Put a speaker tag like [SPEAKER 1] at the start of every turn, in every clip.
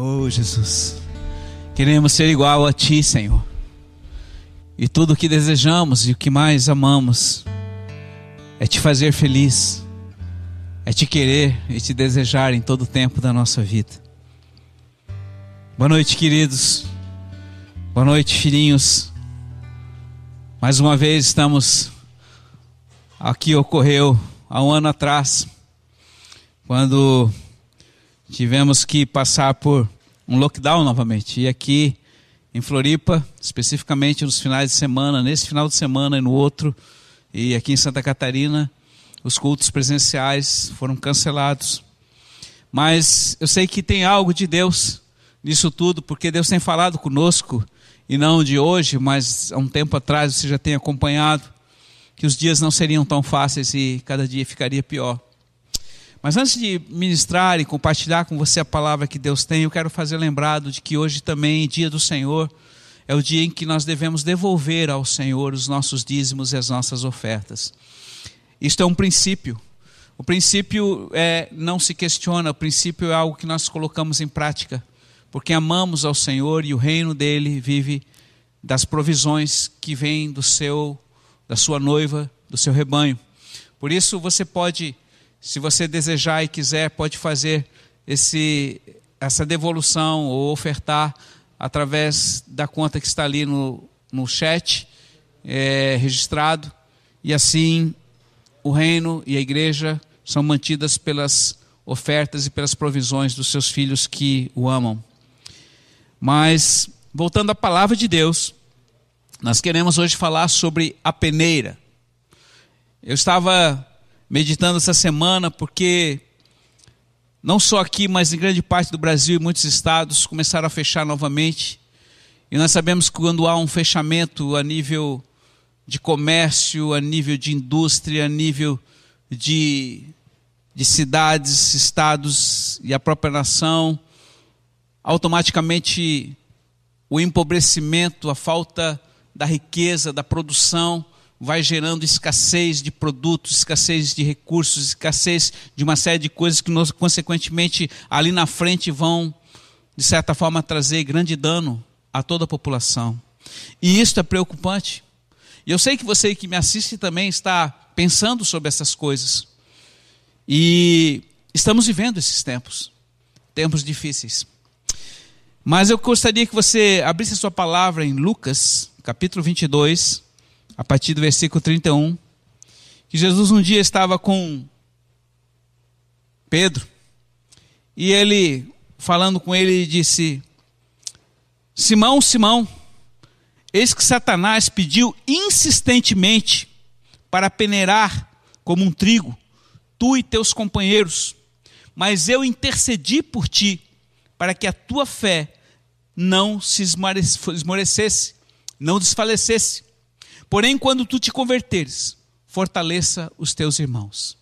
[SPEAKER 1] Oh, Jesus. Queremos ser igual a Ti, Senhor. E tudo o que desejamos e o que mais amamos é te fazer feliz, é te querer e te desejar em todo o tempo da nossa vida. Boa noite, queridos. Boa noite, filhinhos. Mais uma vez estamos aqui ocorreu há um ano atrás, quando tivemos que passar por um lockdown novamente. E aqui em Floripa, especificamente nos finais de semana, nesse final de semana e no outro, e aqui em Santa Catarina, os cultos presenciais foram cancelados. Mas eu sei que tem algo de Deus nisso tudo, porque Deus tem falado conosco, e não de hoje, mas há um tempo atrás você já tem acompanhado, que os dias não seriam tão fáceis e cada dia ficaria pior. Mas antes de ministrar e compartilhar com você a palavra que Deus tem, eu quero fazer lembrado de que hoje também, dia do Senhor, é o dia em que nós devemos devolver ao Senhor os nossos dízimos e as nossas ofertas. Isto é um princípio. O princípio é, não se questiona, o princípio é algo que nós colocamos em prática, porque amamos ao Senhor e o reino dele vive das provisões que vêm do seu, da sua noiva, do seu rebanho. Por isso você pode se você desejar e quiser, pode fazer esse, essa devolução ou ofertar através da conta que está ali no, no chat é, registrado. E assim o reino e a igreja são mantidas pelas ofertas e pelas provisões dos seus filhos que o amam. Mas, voltando à palavra de Deus, nós queremos hoje falar sobre a peneira. Eu estava meditando essa semana, porque não só aqui, mas em grande parte do Brasil e muitos estados começaram a fechar novamente. E nós sabemos que quando há um fechamento a nível de comércio, a nível de indústria, a nível de, de cidades, estados e a própria nação, automaticamente o empobrecimento, a falta da riqueza, da produção, vai gerando escassez de produtos, escassez de recursos, escassez de uma série de coisas que, nós, consequentemente, ali na frente vão, de certa forma, trazer grande dano a toda a população. E isso é preocupante. E eu sei que você que me assiste também está pensando sobre essas coisas. E estamos vivendo esses tempos, tempos difíceis. Mas eu gostaria que você abrisse a sua palavra em Lucas, capítulo 22, a partir do versículo 31, que Jesus um dia estava com Pedro, e ele, falando com ele, disse: Simão, Simão, eis que Satanás pediu insistentemente para peneirar como um trigo, tu e teus companheiros, mas eu intercedi por ti, para que a tua fé não se esmorecesse, não desfalecesse. Porém, quando tu te converteres, fortaleça os teus irmãos.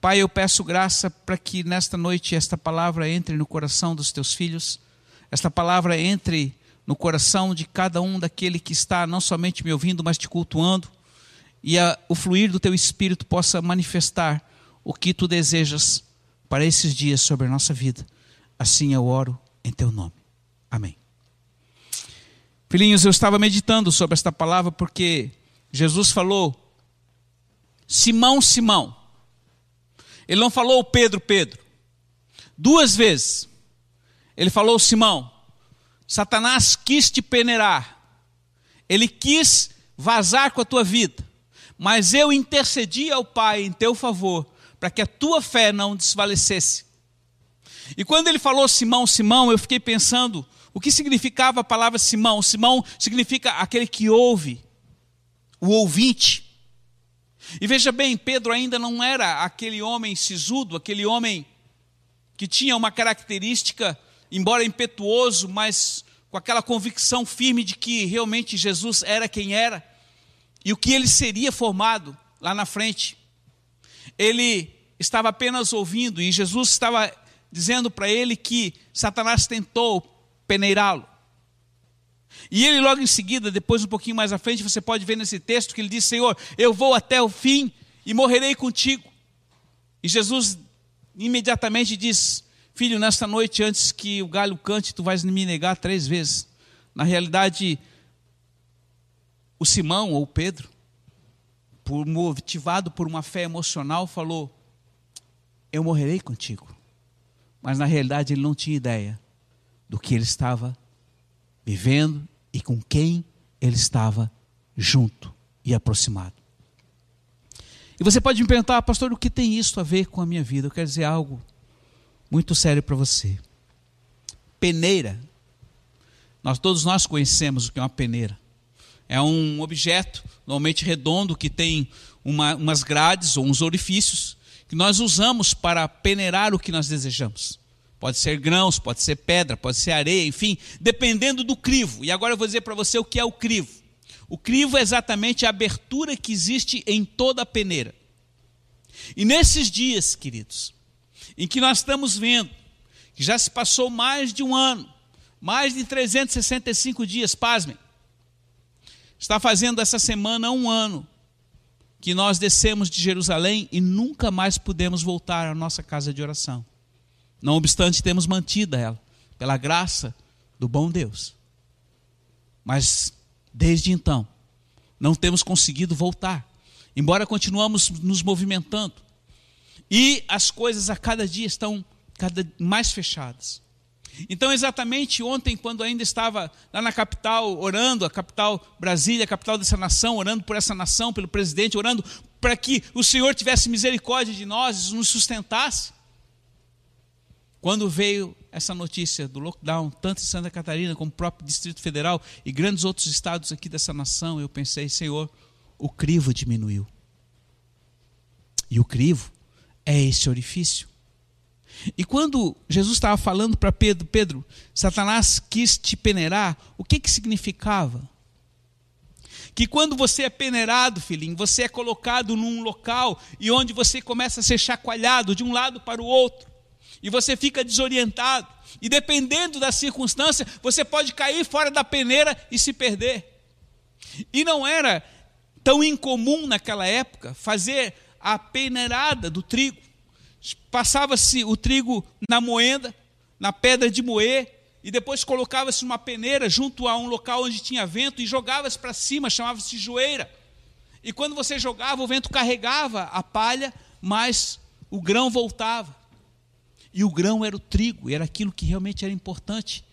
[SPEAKER 1] Pai, eu peço graça para que nesta noite esta palavra entre no coração dos teus filhos, esta palavra entre no coração de cada um daquele que está não somente me ouvindo, mas te cultuando, e a, o fluir do teu espírito possa manifestar o que tu desejas para esses dias sobre a nossa vida. Assim eu oro em teu nome. Amém. Filhinhos, eu estava meditando sobre esta palavra porque Jesus falou: Simão, Simão. Ele não falou Pedro, Pedro. Duas vezes. Ele falou: Simão, Satanás quis te peneirar. Ele quis vazar com a tua vida. Mas eu intercedi ao Pai em teu favor, para que a tua fé não desvalecesse. E quando ele falou Simão, Simão, eu fiquei pensando o que significava a palavra Simão? Simão significa aquele que ouve, o ouvinte. E veja bem, Pedro ainda não era aquele homem sisudo, aquele homem que tinha uma característica, embora impetuoso, mas com aquela convicção firme de que realmente Jesus era quem era e o que ele seria formado lá na frente. Ele estava apenas ouvindo e Jesus estava dizendo para ele que Satanás tentou peneirá-lo. E ele logo em seguida, depois um pouquinho mais à frente, você pode ver nesse texto que ele diz: Senhor, eu vou até o fim e morrerei contigo. E Jesus imediatamente diz: Filho, nesta noite, antes que o galho cante, tu vais me negar três vezes. Na realidade, o Simão ou Pedro, por, motivado por uma fé emocional, falou: Eu morrerei contigo. Mas na realidade ele não tinha ideia do que ele estava vivendo e com quem ele estava junto e aproximado. E você pode me perguntar, pastor, o que tem isso a ver com a minha vida? Eu quero dizer algo muito sério para você. Peneira. Nós todos nós conhecemos o que é uma peneira. É um objeto normalmente redondo que tem uma, umas grades ou uns orifícios que nós usamos para peneirar o que nós desejamos. Pode ser grãos, pode ser pedra, pode ser areia, enfim, dependendo do crivo. E agora eu vou dizer para você o que é o crivo. O crivo é exatamente a abertura que existe em toda a peneira. E nesses dias, queridos, em que nós estamos vendo que já se passou mais de um ano, mais de 365 dias, pasmem, está fazendo essa semana um ano que nós descemos de Jerusalém e nunca mais pudemos voltar à nossa casa de oração. Não obstante, temos mantido ela, pela graça do bom Deus. Mas, desde então, não temos conseguido voltar, embora continuamos nos movimentando. E as coisas a cada dia estão cada mais fechadas. Então, exatamente ontem, quando ainda estava lá na capital orando, a capital Brasília, a capital dessa nação, orando por essa nação, pelo presidente, orando para que o Senhor tivesse misericórdia de nós, nos sustentasse. Quando veio essa notícia do lockdown, tanto em Santa Catarina como no próprio Distrito Federal e grandes outros estados aqui dessa nação, eu pensei, Senhor, o crivo diminuiu. E o crivo é esse orifício. E quando Jesus estava falando para Pedro, Pedro, Satanás quis te peneirar, o que que significava? Que quando você é peneirado, filhinho, você é colocado num local e onde você começa a ser chacoalhado de um lado para o outro e você fica desorientado. E dependendo da circunstância, você pode cair fora da peneira e se perder. E não era tão incomum naquela época fazer a peneirada do trigo. Passava-se o trigo na moenda, na pedra de moer, e depois colocava-se uma peneira junto a um local onde tinha vento e jogava-se para cima, chamava-se joeira. E quando você jogava, o vento carregava a palha, mas o grão voltava. E o grão era o trigo, era aquilo que realmente era importante.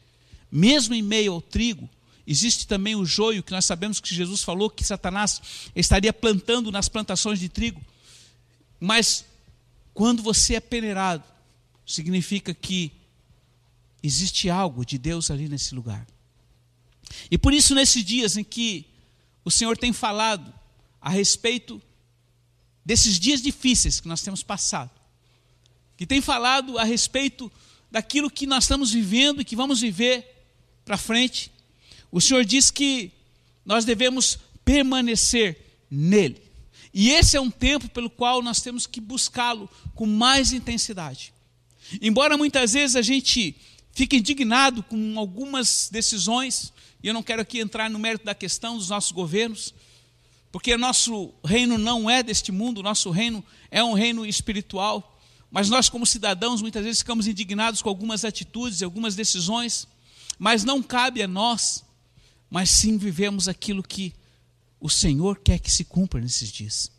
[SPEAKER 1] Mesmo em meio ao trigo, existe também o joio, que nós sabemos que Jesus falou que Satanás estaria plantando nas plantações de trigo. Mas quando você é peneirado, significa que existe algo de Deus ali nesse lugar. E por isso, nesses dias em que o Senhor tem falado a respeito desses dias difíceis que nós temos passado, que tem falado a respeito daquilo que nós estamos vivendo e que vamos viver para frente. O Senhor diz que nós devemos permanecer nele. E esse é um tempo pelo qual nós temos que buscá-lo com mais intensidade. Embora muitas vezes a gente fique indignado com algumas decisões, e eu não quero aqui entrar no mérito da questão dos nossos governos, porque nosso reino não é deste mundo, nosso reino é um reino espiritual. Mas nós, como cidadãos, muitas vezes ficamos indignados com algumas atitudes, algumas decisões, mas não cabe a nós, mas sim vivemos aquilo que o Senhor quer que se cumpra nesses dias.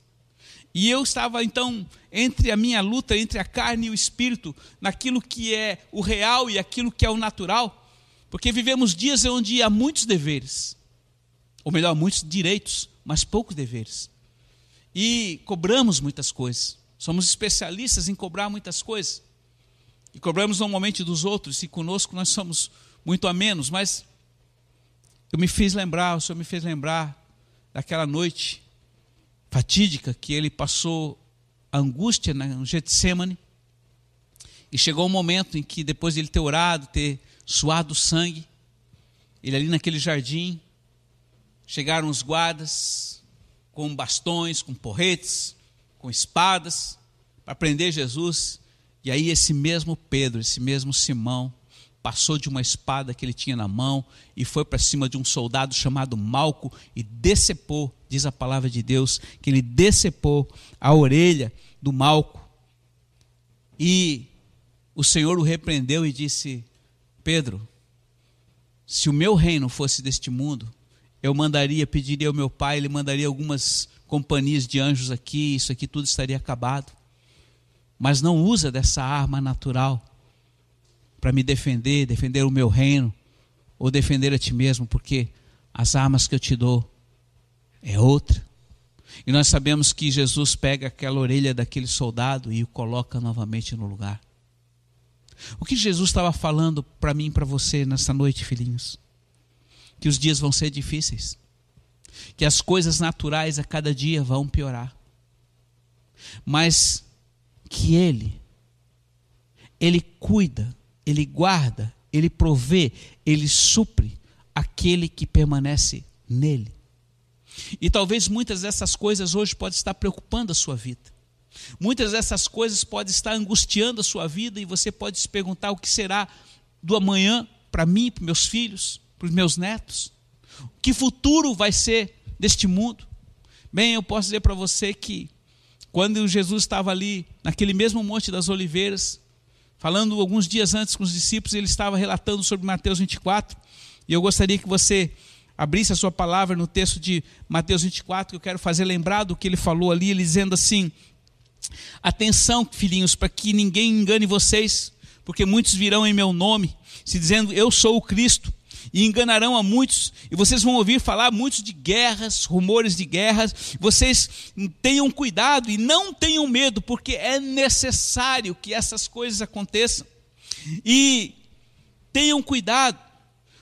[SPEAKER 1] E eu estava então entre a minha luta entre a carne e o espírito, naquilo que é o real e aquilo que é o natural, porque vivemos dias onde há muitos deveres, ou melhor, muitos direitos, mas poucos deveres. E cobramos muitas coisas. Somos especialistas em cobrar muitas coisas. E cobramos normalmente dos outros, e conosco nós somos muito a menos, mas eu me fiz lembrar, o Senhor me fez lembrar daquela noite fatídica que ele passou angústia no Getsemane. E chegou um momento em que, depois de ele ter orado, ter suado sangue, ele ali naquele jardim, chegaram os guardas com bastões, com porretes, com espadas para prender Jesus. E aí esse mesmo Pedro, esse mesmo Simão, passou de uma espada que ele tinha na mão e foi para cima de um soldado chamado Malco e decepou, diz a palavra de Deus, que ele decepou a orelha do Malco. E o Senhor o repreendeu e disse: Pedro, se o meu reino fosse deste mundo, eu mandaria, pediria ao meu pai, ele mandaria algumas companhias de anjos aqui, isso aqui tudo estaria acabado. Mas não usa dessa arma natural para me defender, defender o meu reino, ou defender a ti mesmo, porque as armas que eu te dou é outra. E nós sabemos que Jesus pega aquela orelha daquele soldado e o coloca novamente no lugar. O que Jesus estava falando para mim e para você nessa noite, filhinhos? Que os dias vão ser difíceis, que as coisas naturais a cada dia vão piorar, mas que Ele, Ele cuida, Ele guarda, Ele provê, Ele supre aquele que permanece nele. E talvez muitas dessas coisas hoje podem estar preocupando a sua vida. Muitas dessas coisas podem estar angustiando a sua vida e você pode se perguntar o que será do amanhã para mim, para meus filhos, para os meus netos. Que futuro vai ser deste mundo? Bem, eu posso dizer para você que quando Jesus estava ali, naquele mesmo Monte das Oliveiras, falando alguns dias antes com os discípulos, ele estava relatando sobre Mateus 24, e eu gostaria que você abrisse a sua palavra no texto de Mateus 24, que eu quero fazer lembrar do que ele falou ali, ele dizendo assim: Atenção, filhinhos, para que ninguém engane vocês, porque muitos virão em meu nome, se dizendo eu sou o Cristo, e enganarão a muitos, e vocês vão ouvir falar muitos de guerras, rumores de guerras. Vocês tenham cuidado e não tenham medo, porque é necessário que essas coisas aconteçam. E tenham cuidado,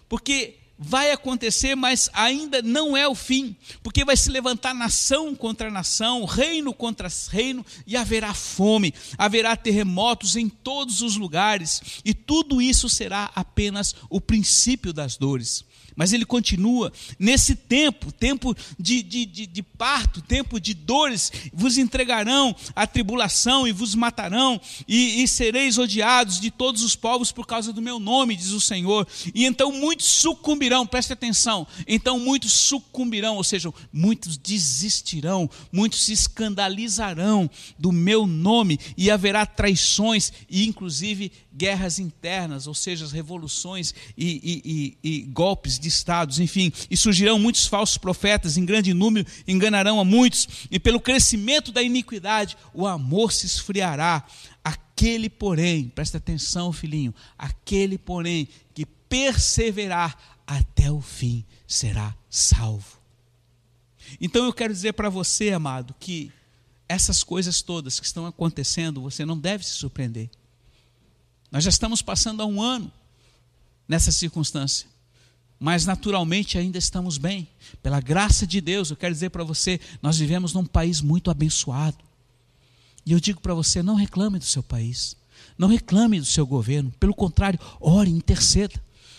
[SPEAKER 1] porque vai acontecer, mas ainda não é o fim, porque vai se levantar nação contra nação, reino contra reino, e haverá fome, haverá terremotos em todos os lugares, e tudo isso será apenas o princípio das dores. Mas ele continua, nesse tempo, tempo de, de, de, de, parto, tempo de dores, vos entregarão a tribulação e vos matarão, e, e sereis odiados de todos os povos por causa do meu nome, diz o Senhor. E então muitos sucumbirão, preste atenção, então muitos sucumbirão, ou seja, muitos desistirão, muitos se escandalizarão do meu nome, e haverá traições, e inclusive guerras internas, ou seja, revoluções e, e, e, e golpes de estados, enfim, e surgirão muitos falsos profetas em grande número, enganarão a muitos, e pelo crescimento da iniquidade, o amor se esfriará. Aquele, porém, presta atenção, filhinho, aquele, porém, que perseverar até o fim será salvo. Então eu quero dizer para você, amado, que essas coisas todas que estão acontecendo, você não deve se surpreender. Nós já estamos passando há um ano nessa circunstância. Mas naturalmente ainda estamos bem. Pela graça de Deus, eu quero dizer para você, nós vivemos num país muito abençoado. E eu digo para você, não reclame do seu país. Não reclame do seu governo. Pelo contrário, ore, interceda.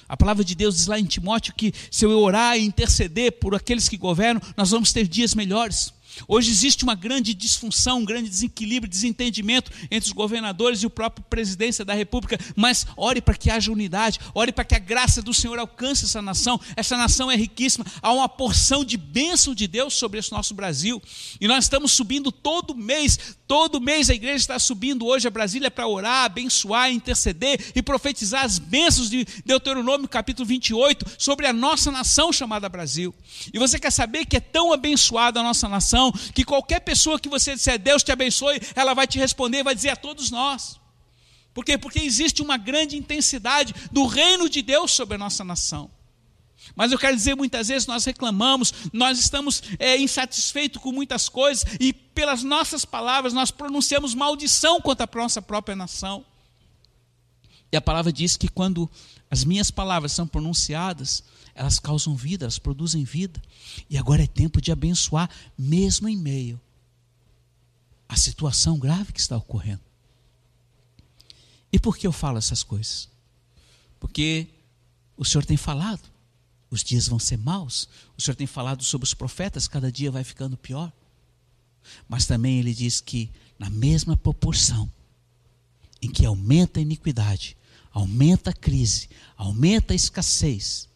[SPEAKER 1] A palavra de Deus diz lá em Timóteo que se eu orar e interceder por aqueles que governam, nós vamos ter dias melhores. Hoje existe uma grande disfunção, um grande desequilíbrio, desentendimento entre os governadores e o próprio presidência da República, mas ore para que haja unidade, ore para que a graça do Senhor alcance essa nação. Essa nação é riquíssima, há uma porção de bênção de Deus sobre esse nosso Brasil, e nós estamos subindo todo mês, todo mês a igreja está subindo hoje a Brasília para orar, abençoar, interceder e profetizar as bênçãos de Deuteronômio capítulo 28 sobre a nossa nação chamada Brasil. E você quer saber que é tão abençoada a nossa nação? Que qualquer pessoa que você disser Deus te abençoe, ela vai te responder, vai dizer a todos nós. Por quê? Porque existe uma grande intensidade do reino de Deus sobre a nossa nação. Mas eu quero dizer, muitas vezes nós reclamamos, nós estamos é, insatisfeitos com muitas coisas, e pelas nossas palavras nós pronunciamos maldição contra a nossa própria nação. E a palavra diz que quando as minhas palavras são pronunciadas, elas causam vida, elas produzem vida. E agora é tempo de abençoar, mesmo em meio à situação grave que está ocorrendo. E por que eu falo essas coisas? Porque o Senhor tem falado, os dias vão ser maus. O Senhor tem falado sobre os profetas, cada dia vai ficando pior. Mas também ele diz que, na mesma proporção em que aumenta a iniquidade, aumenta a crise, aumenta a escassez,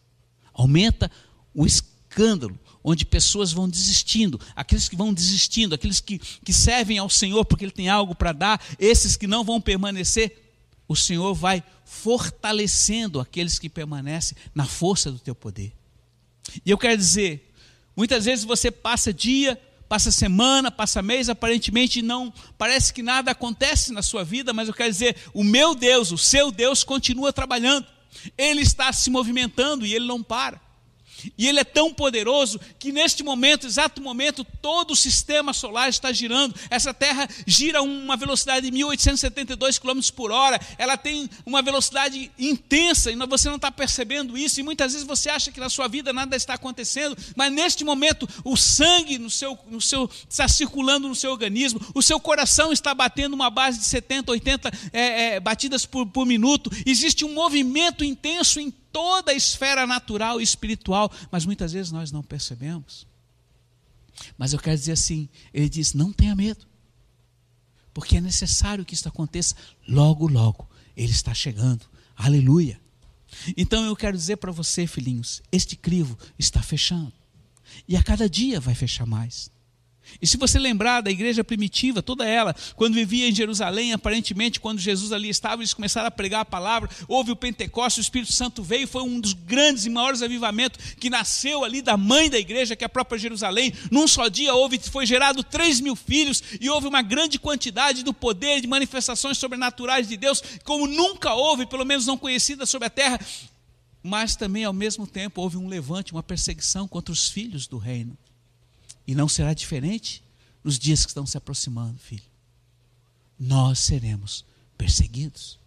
[SPEAKER 1] aumenta o escândalo, onde pessoas vão desistindo, aqueles que vão desistindo, aqueles que, que servem ao Senhor porque Ele tem algo para dar, esses que não vão permanecer, o Senhor vai fortalecendo aqueles que permanecem na força do teu poder. E eu quero dizer, muitas vezes você passa dia, passa semana, passa mês, aparentemente não parece que nada acontece na sua vida, mas eu quero dizer, o meu Deus, o seu Deus continua trabalhando. Ele está se movimentando e ele não para. E ele é tão poderoso que neste momento, exato momento, todo o sistema solar está girando. Essa Terra gira uma velocidade de 1872 km por hora. Ela tem uma velocidade intensa e você não está percebendo isso. E muitas vezes você acha que na sua vida nada está acontecendo, mas neste momento o sangue no seu, no seu, está circulando no seu organismo, o seu coração está batendo uma base de 70, 80 é, é, batidas por, por minuto. Existe um movimento intenso em toda a esfera natural e espiritual, mas muitas vezes nós não percebemos. Mas eu quero dizer assim: ele diz, não tenha medo, porque é necessário que isso aconteça logo, logo. Ele está chegando, aleluia. Então eu quero dizer para você, filhinhos, este crivo está fechando, e a cada dia vai fechar mais. E se você lembrar da igreja primitiva, toda ela, quando vivia em Jerusalém, aparentemente, quando Jesus ali estava, eles começaram a pregar a palavra, houve o Pentecostes, o Espírito Santo veio, foi um dos grandes e maiores avivamentos que nasceu ali da mãe da igreja, que é a própria Jerusalém. Num só dia houve, foi gerado 3 mil filhos e houve uma grande quantidade do poder de manifestações sobrenaturais de Deus, como nunca houve, pelo menos não conhecida sobre a terra. Mas também, ao mesmo tempo, houve um levante, uma perseguição contra os filhos do reino. E não será diferente nos dias que estão se aproximando, filho. Nós seremos perseguidos.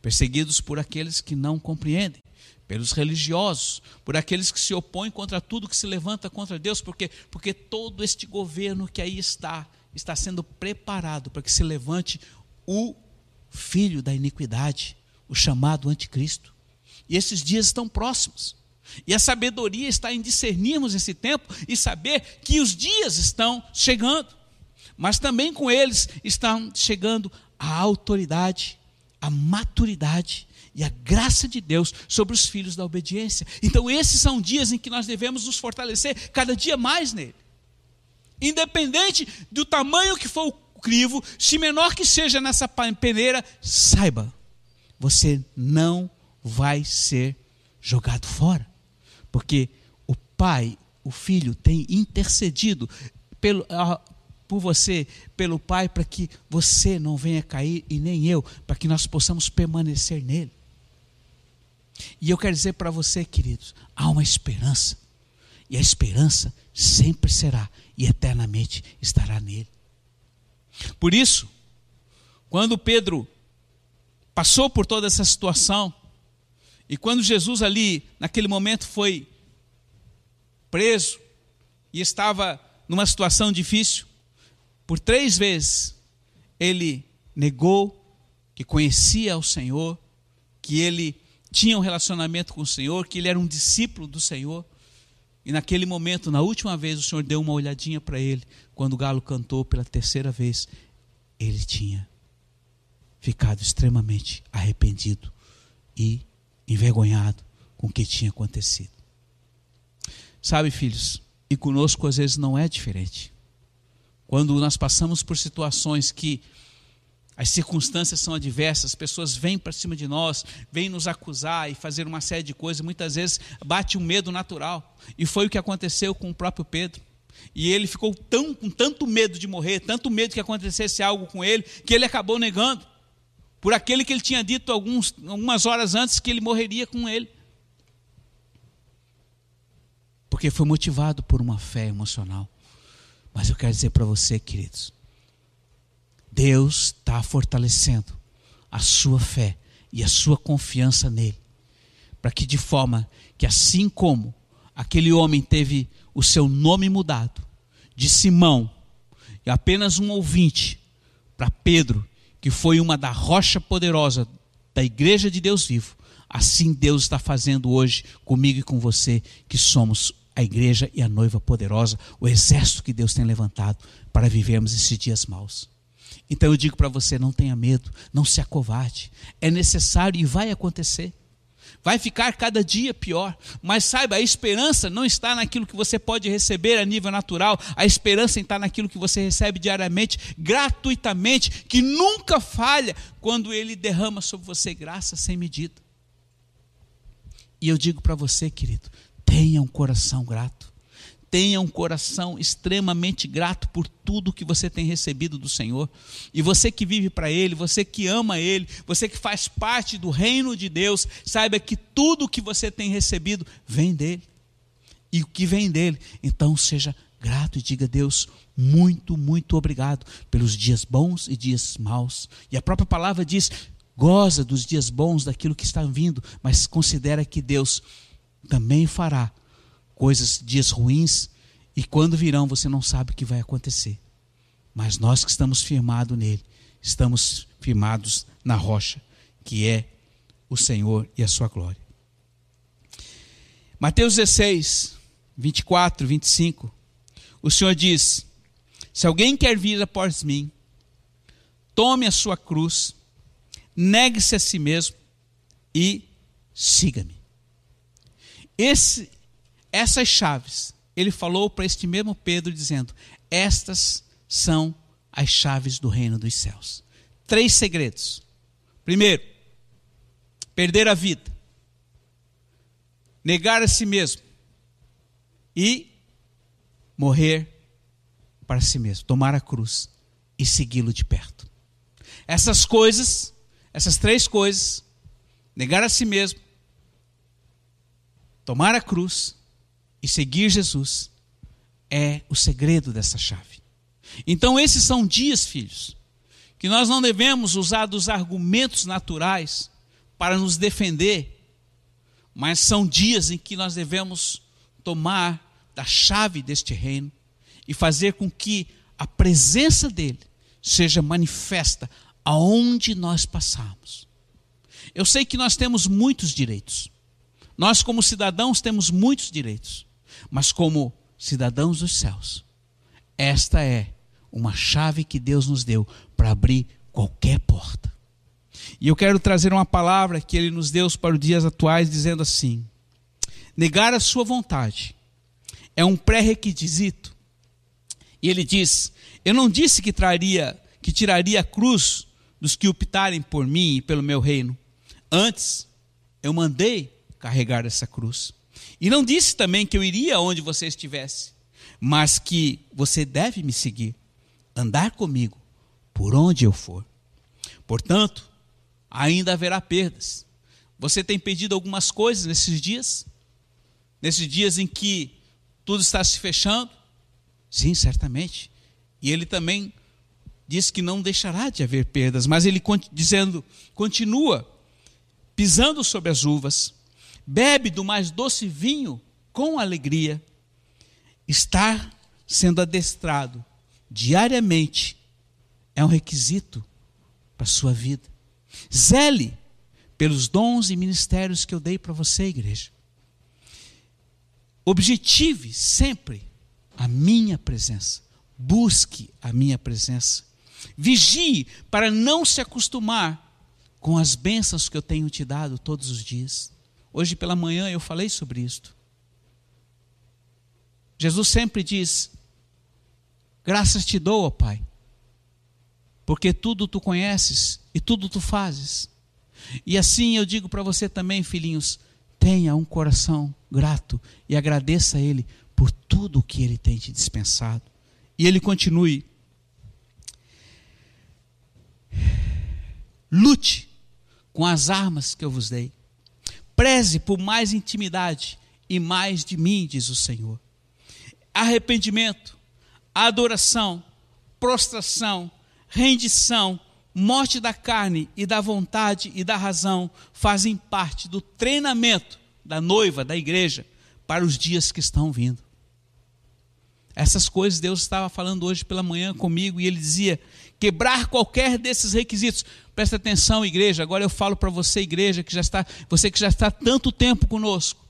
[SPEAKER 1] Perseguidos por aqueles que não compreendem, pelos religiosos, por aqueles que se opõem contra tudo que se levanta contra Deus, porque porque todo este governo que aí está está sendo preparado para que se levante o filho da iniquidade, o chamado anticristo. E esses dias estão próximos. E a sabedoria está em discernirmos esse tempo e saber que os dias estão chegando. Mas também com eles estão chegando a autoridade, a maturidade e a graça de Deus sobre os filhos da obediência. Então, esses são dias em que nós devemos nos fortalecer cada dia mais nele. Independente do tamanho que for o crivo, se menor que seja nessa peneira, saiba, você não vai ser jogado fora porque o Pai, o Filho, tem intercedido pelo, por você, pelo Pai, para que você não venha cair e nem eu, para que nós possamos permanecer nele. E eu quero dizer para você, queridos, há uma esperança, e a esperança sempre será e eternamente estará nele. Por isso, quando Pedro passou por toda essa situação, e quando Jesus ali, naquele momento, foi preso e estava numa situação difícil, por três vezes ele negou que conhecia o Senhor, que ele tinha um relacionamento com o Senhor, que ele era um discípulo do Senhor. E naquele momento, na última vez, o Senhor deu uma olhadinha para ele, quando o galo cantou pela terceira vez, ele tinha ficado extremamente arrependido e envergonhado com o que tinha acontecido. Sabe, filhos, e conosco às vezes não é diferente. Quando nós passamos por situações que as circunstâncias são adversas, as pessoas vêm para cima de nós, vêm nos acusar e fazer uma série de coisas, muitas vezes bate um medo natural. E foi o que aconteceu com o próprio Pedro. E ele ficou tão, com tanto medo de morrer, tanto medo que acontecesse algo com ele, que ele acabou negando por aquele que ele tinha dito alguns, algumas horas antes que ele morreria com ele. Porque foi motivado por uma fé emocional. Mas eu quero dizer para você, queridos, Deus está fortalecendo a sua fé e a sua confiança nele, para que de forma que assim como aquele homem teve o seu nome mudado de Simão, e apenas um ouvinte, para Pedro, que foi uma da rocha poderosa da igreja de Deus vivo, assim Deus está fazendo hoje comigo e com você, que somos a igreja e a noiva poderosa, o exército que Deus tem levantado para vivermos esses dias maus. Então eu digo para você: não tenha medo, não se acovarde. É necessário e vai acontecer. Vai ficar cada dia pior. Mas saiba, a esperança não está naquilo que você pode receber a nível natural, a esperança está naquilo que você recebe diariamente, gratuitamente, que nunca falha quando Ele derrama sobre você graça sem medida. E eu digo para você, querido, tenha um coração grato tenha um coração extremamente grato por tudo que você tem recebido do Senhor. E você que vive para Ele, você que ama Ele, você que faz parte do reino de Deus, saiba que tudo que você tem recebido vem dele. E o que vem dele, então seja grato e diga a Deus muito, muito obrigado pelos dias bons e dias maus. E a própria palavra diz: goza dos dias bons daquilo que está vindo, mas considera que Deus também fará coisas, dias ruins, e quando virão você não sabe o que vai acontecer. Mas nós que estamos firmados nele, estamos firmados na rocha, que é o Senhor e a sua glória. Mateus 16, 24, 25. O Senhor diz: Se alguém quer vir após mim, tome a sua cruz, negue-se a si mesmo e siga-me. Esse essas chaves, ele falou para este mesmo Pedro, dizendo: Estas são as chaves do reino dos céus. Três segredos. Primeiro, perder a vida, negar a si mesmo e morrer para si mesmo, tomar a cruz e segui-lo de perto. Essas coisas, essas três coisas, negar a si mesmo, tomar a cruz e seguir Jesus é o segredo dessa chave. Então, esses são dias, filhos, que nós não devemos usar dos argumentos naturais para nos defender, mas são dias em que nós devemos tomar da chave deste reino e fazer com que a presença dele seja manifesta aonde nós passarmos. Eu sei que nós temos muitos direitos. Nós, como cidadãos, temos muitos direitos mas como cidadãos dos céus. Esta é uma chave que Deus nos deu para abrir qualquer porta. E eu quero trazer uma palavra que Ele nos deu para os dias atuais, dizendo assim: negar a Sua vontade é um pré-requisito. E Ele diz: Eu não disse que traria, que tiraria a cruz dos que optarem por mim e pelo meu reino. Antes, eu mandei carregar essa cruz. E não disse também que eu iria onde você estivesse, mas que você deve me seguir, andar comigo por onde eu for. Portanto, ainda haverá perdas. Você tem pedido algumas coisas nesses dias? Nesses dias em que tudo está se fechando? Sim, certamente. E ele também diz que não deixará de haver perdas, mas ele dizendo, continua pisando sobre as uvas, bebe do mais doce vinho com alegria, estar sendo adestrado diariamente é um requisito para a sua vida. Zele pelos dons e ministérios que eu dei para você, igreja. Objetive sempre a minha presença. Busque a minha presença. Vigie para não se acostumar com as bênçãos que eu tenho te dado todos os dias. Hoje pela manhã eu falei sobre isto. Jesus sempre diz: Graças te dou, ó Pai, porque tudo tu conheces e tudo tu fazes. E assim eu digo para você também, filhinhos, tenha um coração grato e agradeça a Ele por tudo o que Ele tem te dispensado. E Ele continue. Lute com as armas que eu vos dei. Preze por mais intimidade e mais de mim, diz o Senhor. Arrependimento, adoração, prostração, rendição, morte da carne e da vontade e da razão fazem parte do treinamento da noiva, da igreja, para os dias que estão vindo. Essas coisas Deus estava falando hoje pela manhã comigo e ele dizia: quebrar qualquer desses requisitos. Presta atenção, igreja. Agora eu falo para você, igreja, que já está, você que já está tanto tempo conosco,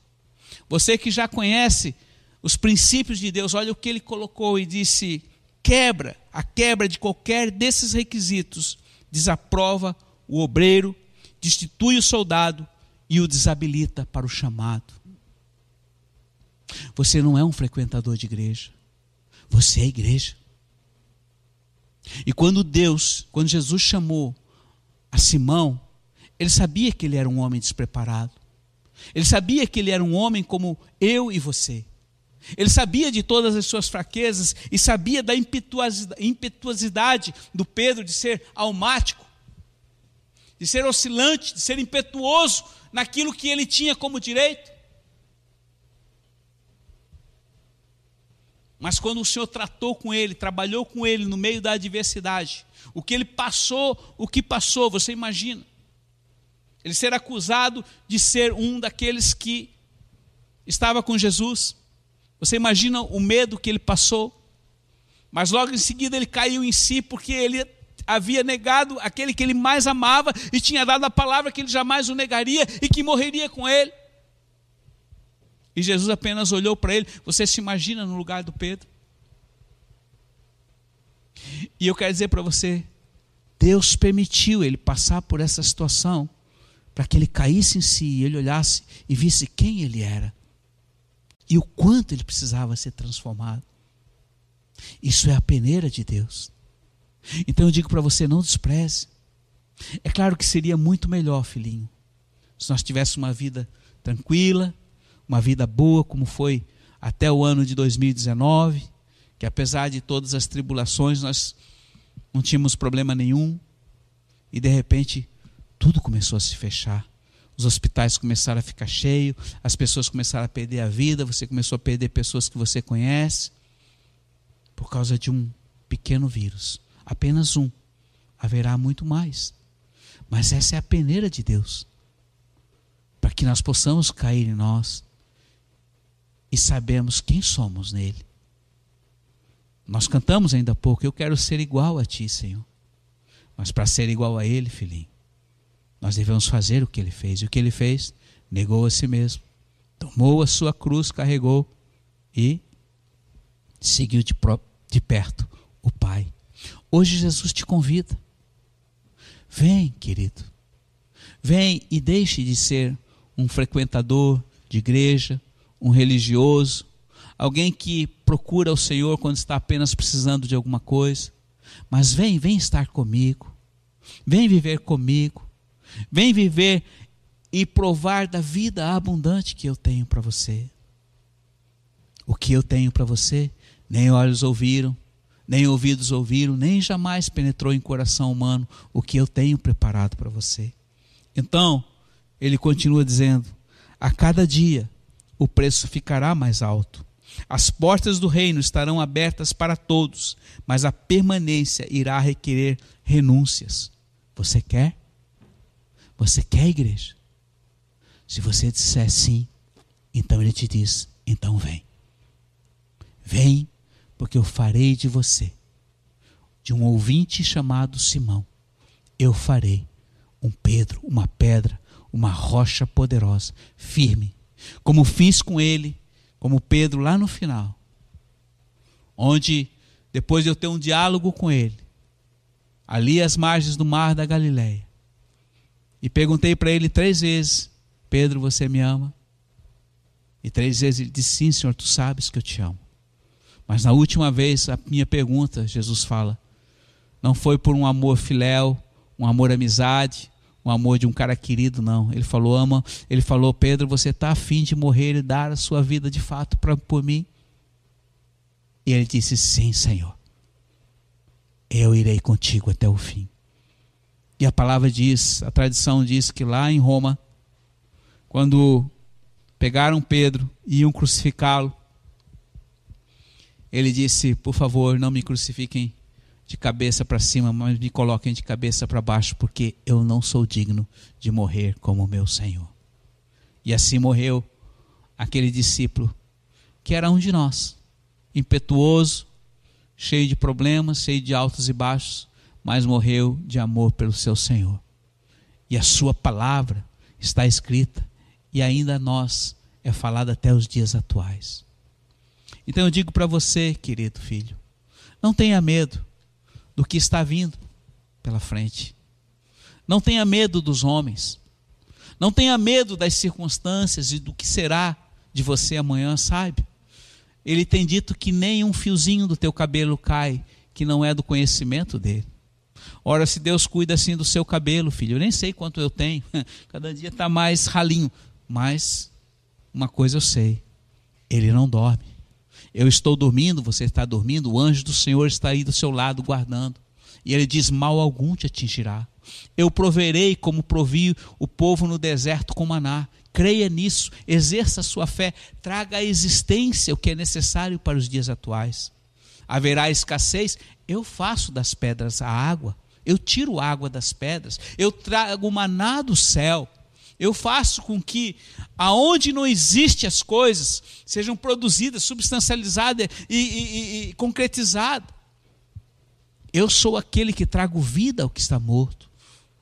[SPEAKER 1] você que já conhece os princípios de Deus. Olha o que ele colocou e disse: quebra, a quebra de qualquer desses requisitos desaprova o obreiro, destitui o soldado e o desabilita para o chamado. Você não é um frequentador de igreja, você é igreja. E quando Deus, quando Jesus chamou a Simão, ele sabia que ele era um homem despreparado. Ele sabia que ele era um homem como eu e você. Ele sabia de todas as suas fraquezas e sabia da impetuosidade do Pedro de ser almático, de ser oscilante, de ser impetuoso naquilo que ele tinha como direito. Mas quando o Senhor tratou com ele, trabalhou com ele no meio da adversidade, o que ele passou, o que passou, você imagina? Ele ser acusado de ser um daqueles que estava com Jesus. Você imagina o medo que ele passou? Mas logo em seguida ele caiu em si porque ele havia negado aquele que ele mais amava e tinha dado a palavra que ele jamais o negaria e que morreria com ele. E Jesus apenas olhou para ele. Você se imagina no lugar do Pedro? E eu quero dizer para você: Deus permitiu ele passar por essa situação para que ele caísse em si e ele olhasse e visse quem ele era e o quanto ele precisava ser transformado. Isso é a peneira de Deus. Então eu digo para você: não despreze. É claro que seria muito melhor, filhinho, se nós tivéssemos uma vida tranquila, uma vida boa, como foi até o ano de 2019, que apesar de todas as tribulações, nós não tínhamos problema nenhum, e de repente tudo começou a se fechar. Os hospitais começaram a ficar cheios, as pessoas começaram a perder a vida, você começou a perder pessoas que você conhece, por causa de um pequeno vírus. Apenas um. Haverá muito mais. Mas essa é a peneira de Deus. Para que nós possamos cair em nós e sabemos quem somos nele. Nós cantamos ainda há pouco, eu quero ser igual a ti, Senhor. Mas para ser igual a ele, filhinho, nós devemos fazer o que ele fez. E o que ele fez? Negou a si mesmo. Tomou a sua cruz, carregou e seguiu de, de perto o Pai. Hoje Jesus te convida. Vem, querido. Vem e deixe de ser um frequentador de igreja, um religioso, alguém que procura o Senhor quando está apenas precisando de alguma coisa. Mas vem, vem estar comigo. Vem viver comigo. Vem viver e provar da vida abundante que eu tenho para você. O que eu tenho para você, nem olhos ouviram, nem ouvidos ouviram, nem jamais penetrou em coração humano o que eu tenho preparado para você. Então, ele continua dizendo: a cada dia o preço ficará mais alto. As portas do reino estarão abertas para todos, mas a permanência irá requerer renúncias. Você quer? Você quer igreja? Se você disser sim, então ele te diz: então vem. Vem, porque eu farei de você, de um ouvinte chamado Simão, eu farei um Pedro, uma pedra, uma rocha poderosa, firme, como fiz com ele, como Pedro lá no final, onde depois de eu ter um diálogo com ele, ali às margens do mar da Galileia, e perguntei para ele três vezes: Pedro, você me ama? E três vezes ele disse: Sim, Senhor, tu sabes que eu te amo. Mas na última vez, a minha pergunta, Jesus fala, não foi por um amor filéu, um amor amizade, um amor de um cara querido, não. Ele falou: Ama. Ele falou: Pedro, você está afim de morrer e dar a sua vida de fato pra, por mim? E ele disse: Sim, Senhor. Eu irei contigo até o fim. E a palavra diz, a tradição diz que lá em Roma, quando pegaram Pedro e iam crucificá-lo, ele disse: Por favor, não me crucifiquem de cabeça para cima, mas me coloquem de cabeça para baixo, porque eu não sou digno de morrer como meu Senhor. E assim morreu aquele discípulo, que era um de nós, impetuoso, cheio de problemas, cheio de altos e baixos, mas morreu de amor pelo seu Senhor. E a sua palavra está escrita e ainda a nós é falada até os dias atuais. Então eu digo para você, querido filho, não tenha medo do que está vindo pela frente. Não tenha medo dos homens. Não tenha medo das circunstâncias e do que será de você amanhã, sabe? Ele tem dito que nem um fiozinho do teu cabelo cai, que não é do conhecimento dele. Ora, se Deus cuida assim do seu cabelo, filho, eu nem sei quanto eu tenho, cada dia está mais ralinho, mas uma coisa eu sei: ele não dorme. Eu estou dormindo, você está dormindo, o anjo do Senhor está aí do seu lado guardando. E ele diz: Mal algum te atingirá. Eu proverei como provi o povo no deserto com maná. Creia nisso, exerça a sua fé, traga à existência o que é necessário para os dias atuais. Haverá escassez? Eu faço das pedras a água, eu tiro água das pedras, eu trago maná do céu. Eu faço com que aonde não existe as coisas sejam produzidas, substancializadas e, e, e concretizadas. Eu sou aquele que trago vida ao que está morto.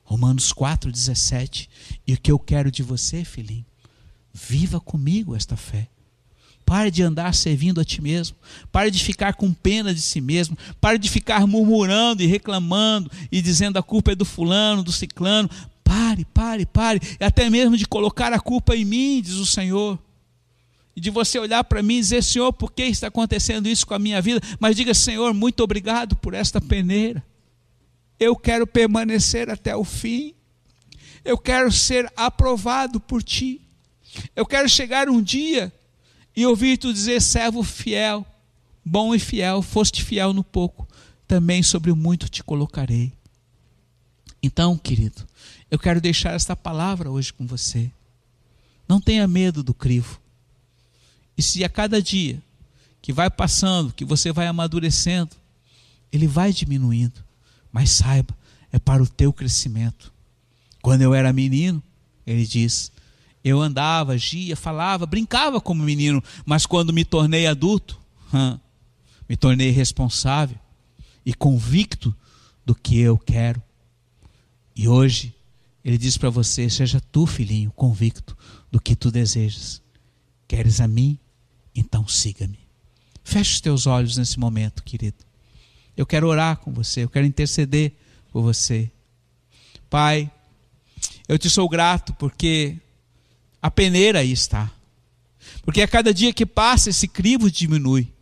[SPEAKER 1] Romanos 4,17. E o que eu quero de você, filhinho? Viva comigo esta fé. Pare de andar servindo a ti mesmo. Pare de ficar com pena de si mesmo. Pare de ficar murmurando e reclamando e dizendo a culpa é do fulano, do ciclano. Pare, pare, pare. E até mesmo de colocar a culpa em mim, diz o Senhor. E de você olhar para mim e dizer: Senhor, por que está acontecendo isso com a minha vida? Mas diga: Senhor, muito obrigado por esta peneira. Eu quero permanecer até o fim. Eu quero ser aprovado por ti. Eu quero chegar um dia e ouvir tu dizer: servo fiel, bom e fiel, foste fiel no pouco, também sobre o muito te colocarei. Então, querido, eu quero deixar esta palavra hoje com você. Não tenha medo do crivo. E se a cada dia que vai passando, que você vai amadurecendo, ele vai diminuindo. Mas saiba, é para o teu crescimento. Quando eu era menino, ele diz, eu andava, agia, falava, brincava como menino, mas quando me tornei adulto, hum, me tornei responsável e convicto do que eu quero. E hoje, ele diz para você: seja tu, filhinho, convicto do que tu desejas. Queres a mim? Então siga-me. Feche os teus olhos nesse momento, querido. Eu quero orar com você, eu quero interceder por você. Pai, eu te sou grato porque a peneira aí está. Porque a cada dia que passa esse crivo diminui.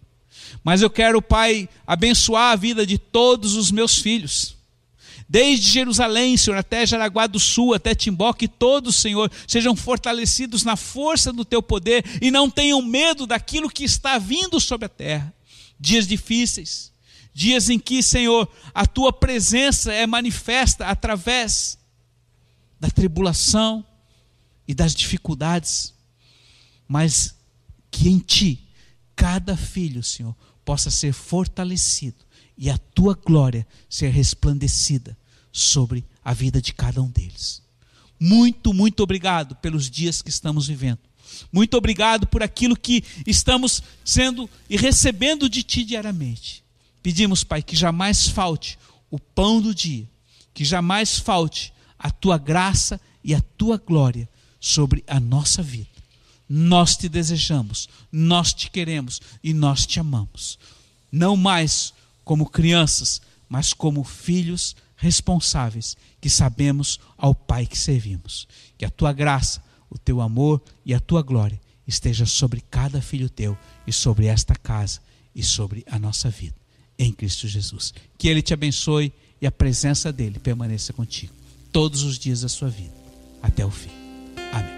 [SPEAKER 1] Mas eu quero, Pai, abençoar a vida de todos os meus filhos. Desde Jerusalém, Senhor, até Jaraguá do Sul, até Timbó, que todos, Senhor, sejam fortalecidos na força do teu poder e não tenham medo daquilo que está vindo sobre a terra. Dias difíceis, dias em que, Senhor, a tua presença é manifesta através da tribulação e das dificuldades, mas que em ti cada filho, Senhor, possa ser fortalecido e a tua glória ser resplandecida sobre a vida de cada um deles. Muito, muito obrigado pelos dias que estamos vivendo. Muito obrigado por aquilo que estamos sendo e recebendo de ti diariamente. Pedimos, Pai, que jamais falte o pão do dia, que jamais falte a tua graça e a tua glória sobre a nossa vida. Nós te desejamos, nós te queremos e nós te amamos. Não mais como crianças, mas como filhos responsáveis que sabemos ao Pai que servimos. Que a tua graça, o teu amor e a tua glória esteja sobre cada filho teu e sobre esta casa e sobre a nossa vida. Em Cristo Jesus. Que Ele te abençoe e a presença dele permaneça contigo todos os dias da sua vida, até o fim. Amém.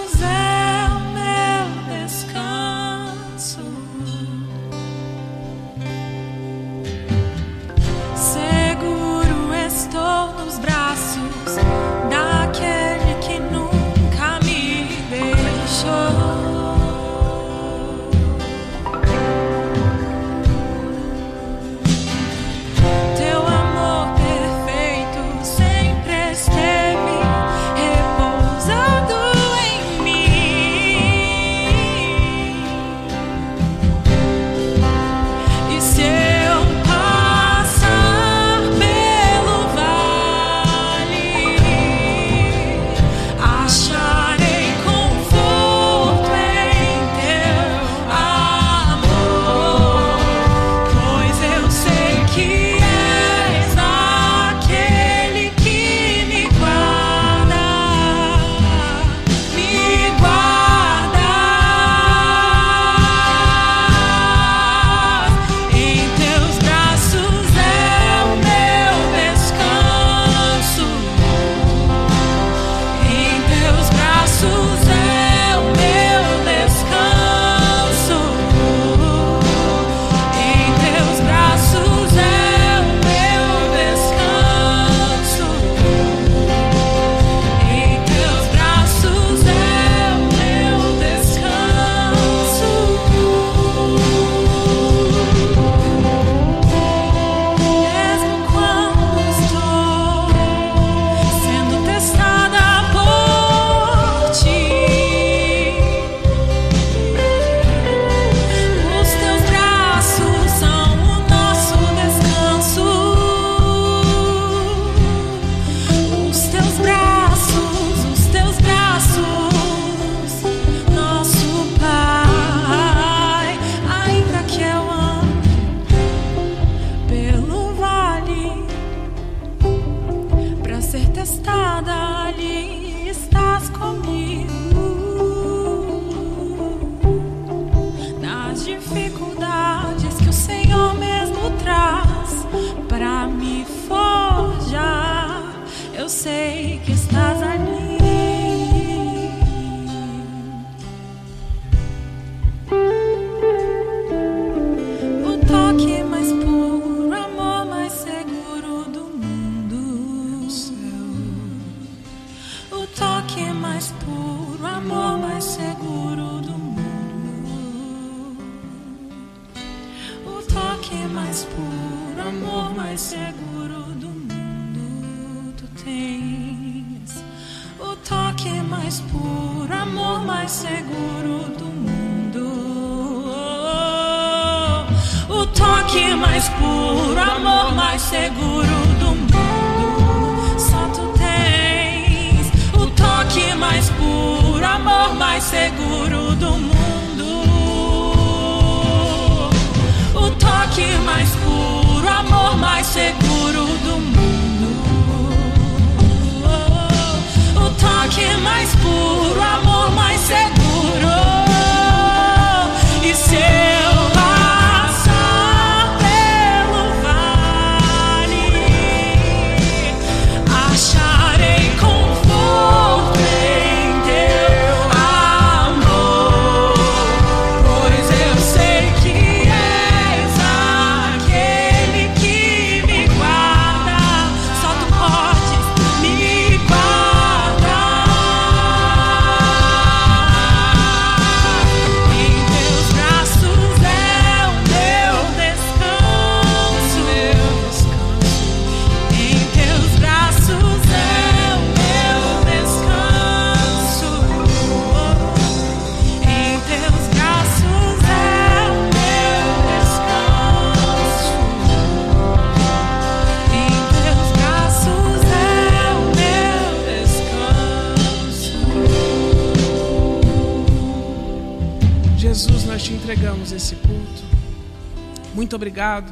[SPEAKER 2] obrigado.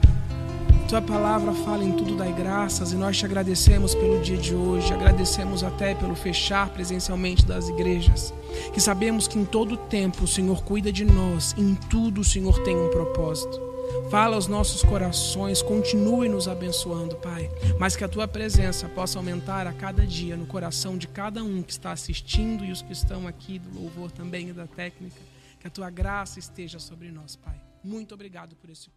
[SPEAKER 2] Tua palavra fala em tudo, dai graças, e nós te agradecemos pelo dia de hoje, agradecemos até pelo fechar presencialmente das igrejas, que sabemos que em todo tempo o Senhor cuida de nós, em tudo o Senhor tem um propósito. Fala aos nossos corações, continue nos abençoando, Pai, mas que a tua presença possa aumentar a cada dia no coração de cada um que está assistindo e os que estão aqui do louvor também e da técnica. Que a tua graça esteja sobre nós, Pai. Muito obrigado por esse